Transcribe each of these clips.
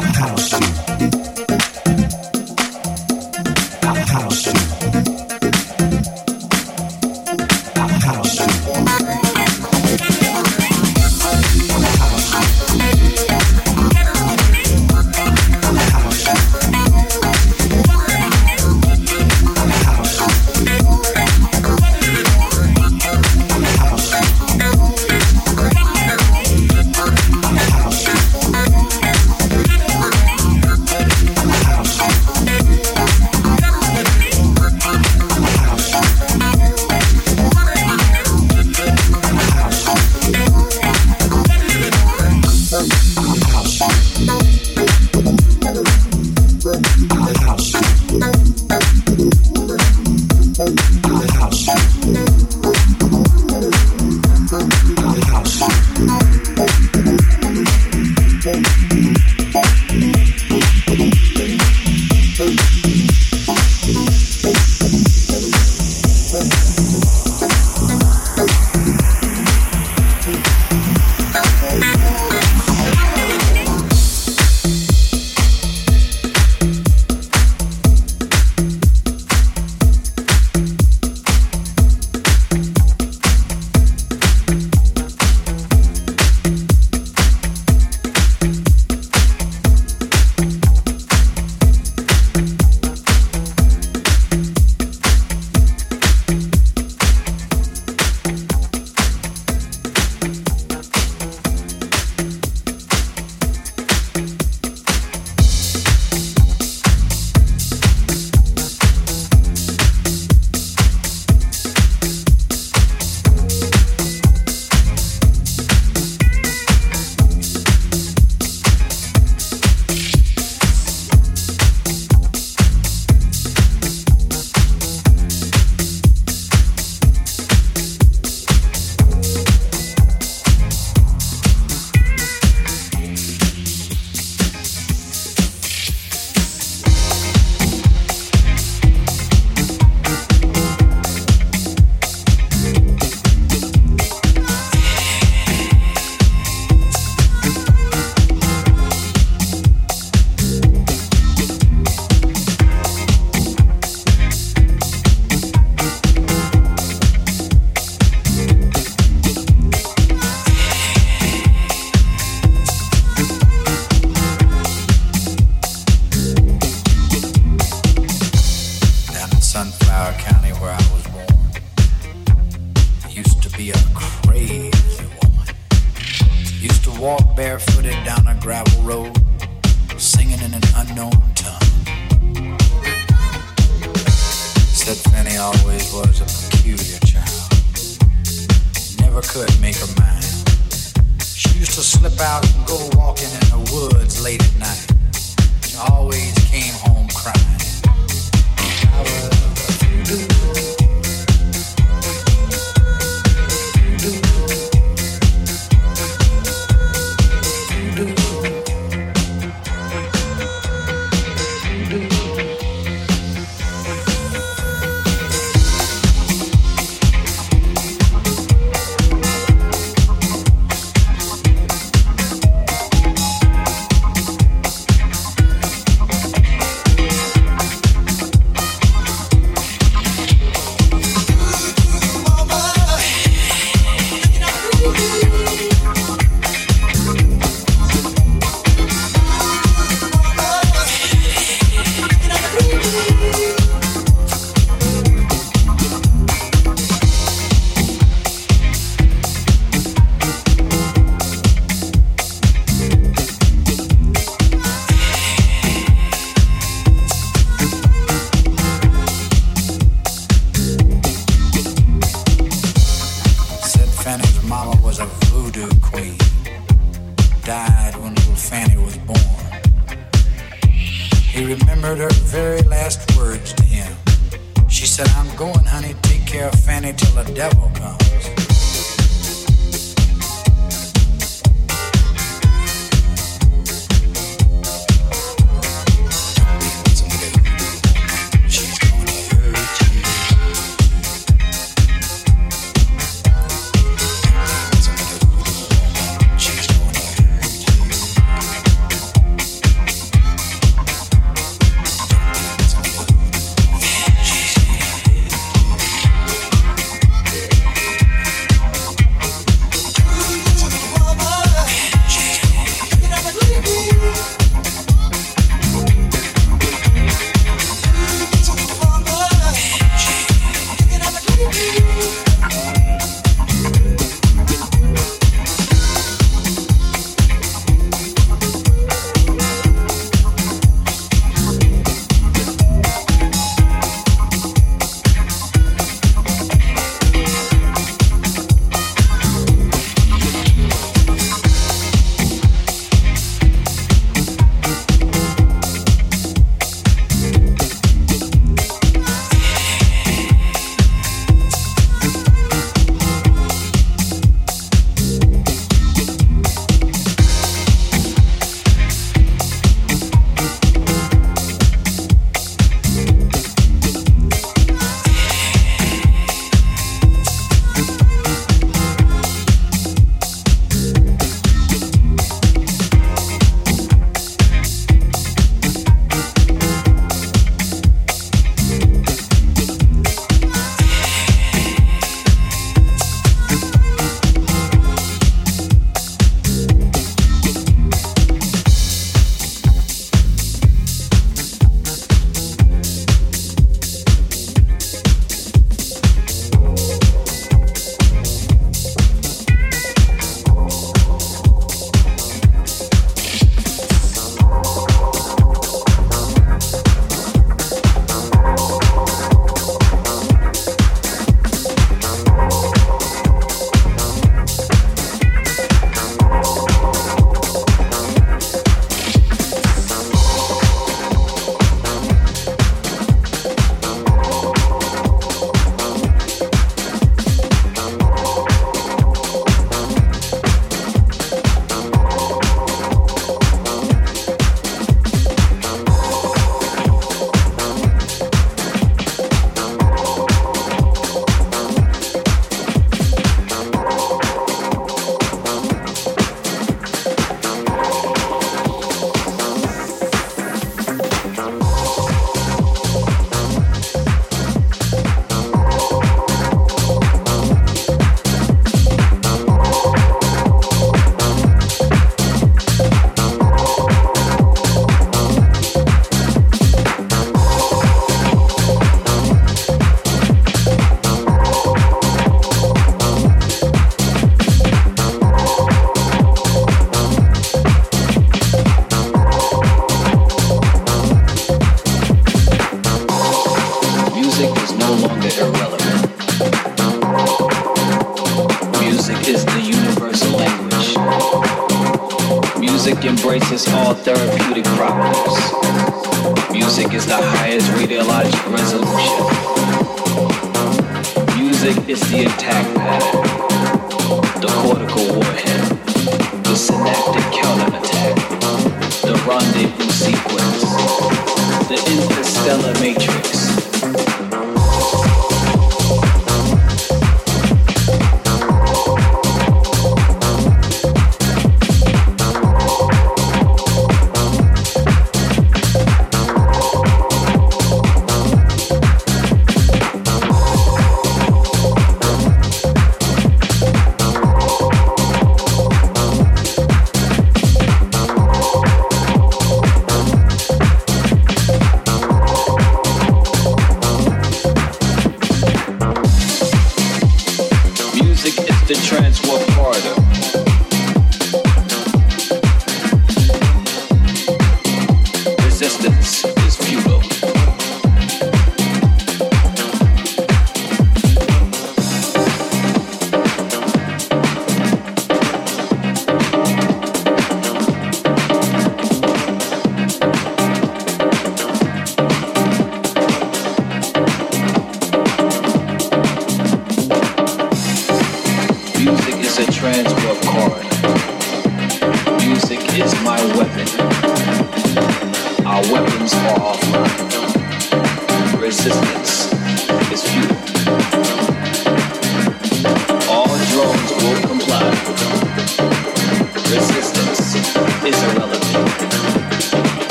house shoe.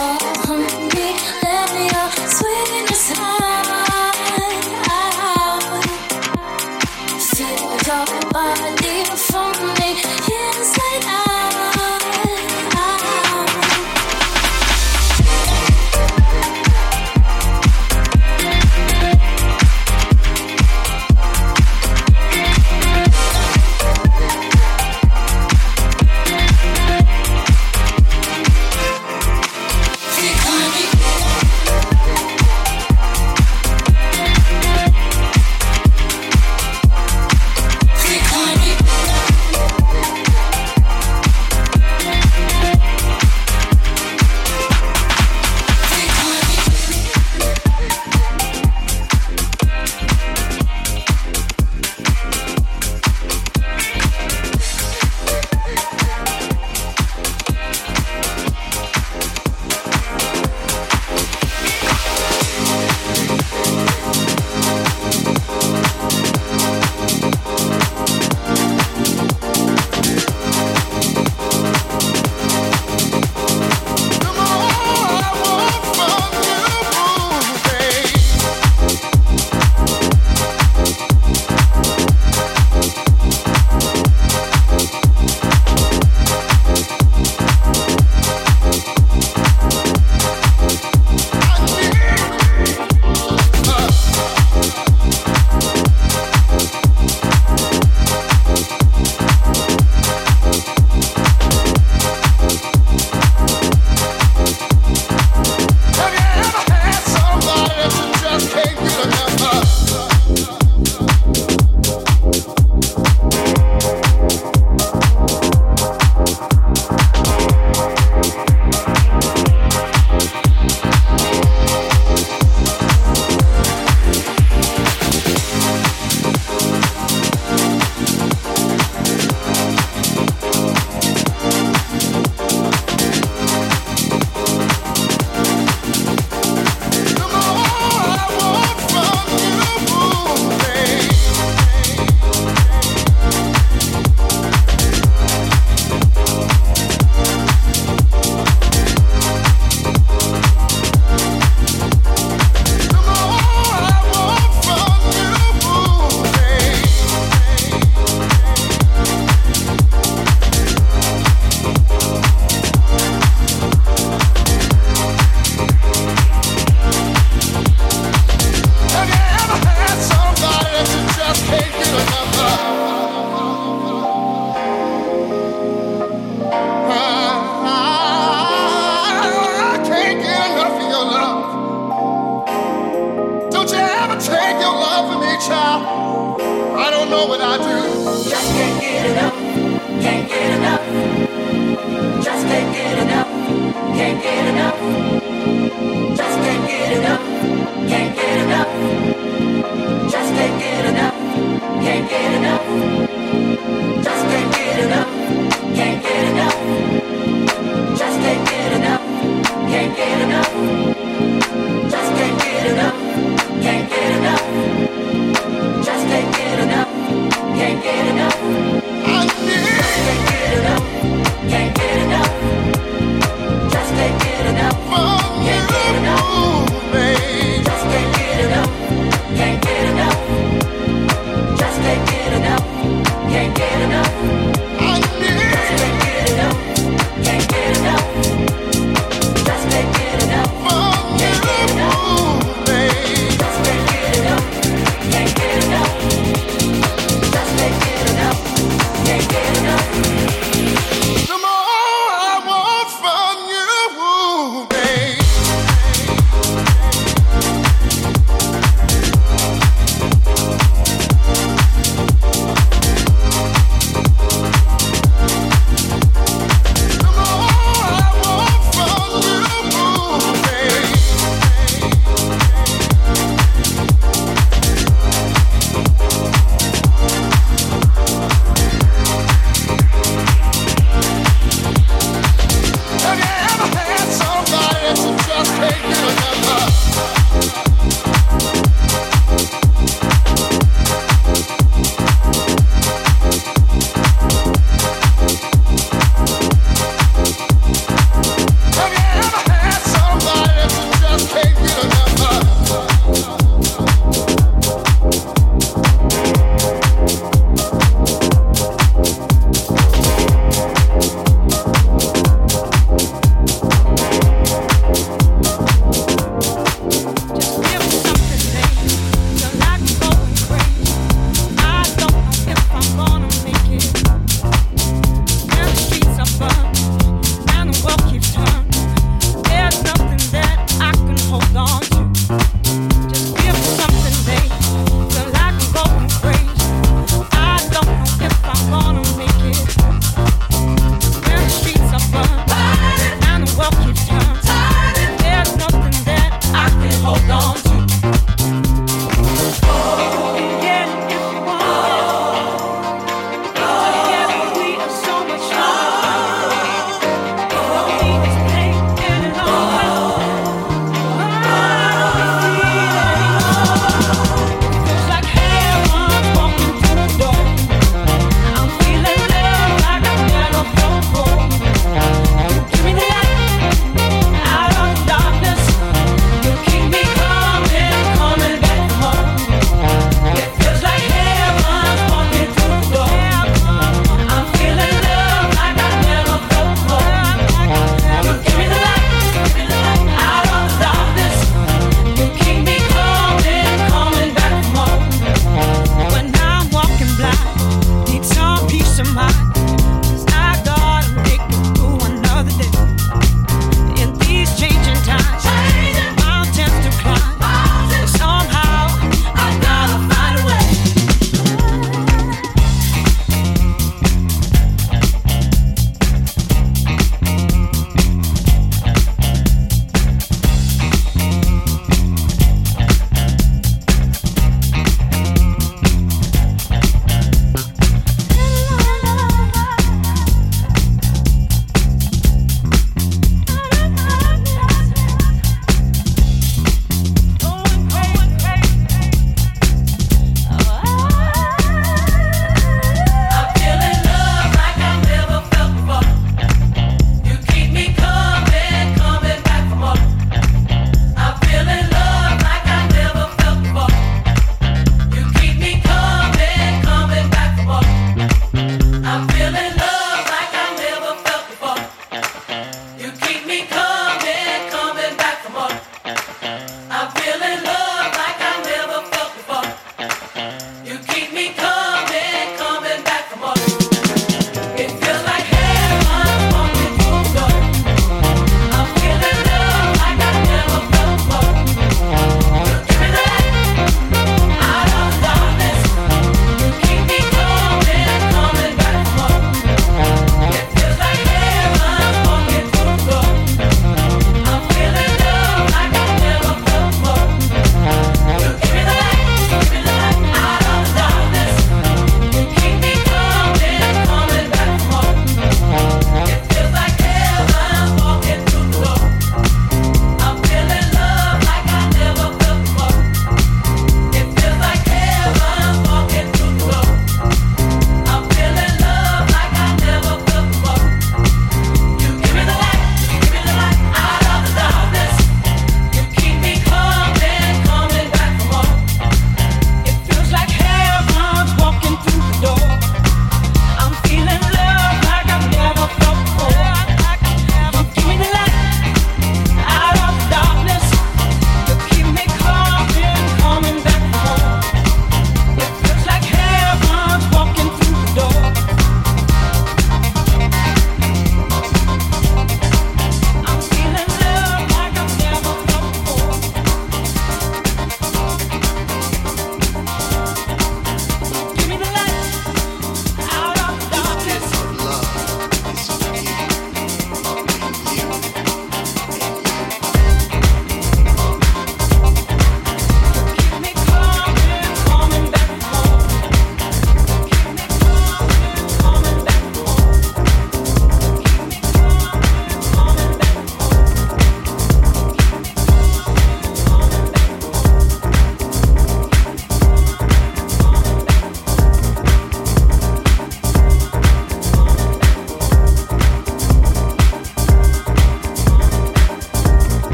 all.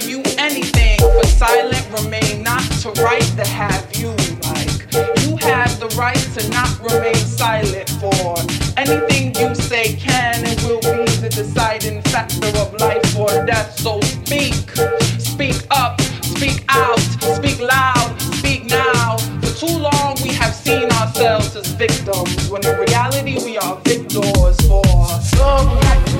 gave you anything, but silent remain not to write the have you like. You have the right to not remain silent for anything you say can and will be the deciding factor of life or death. So speak, speak up, speak out, speak loud, speak now. For too long we have seen ourselves as victims when in reality we are victors for some.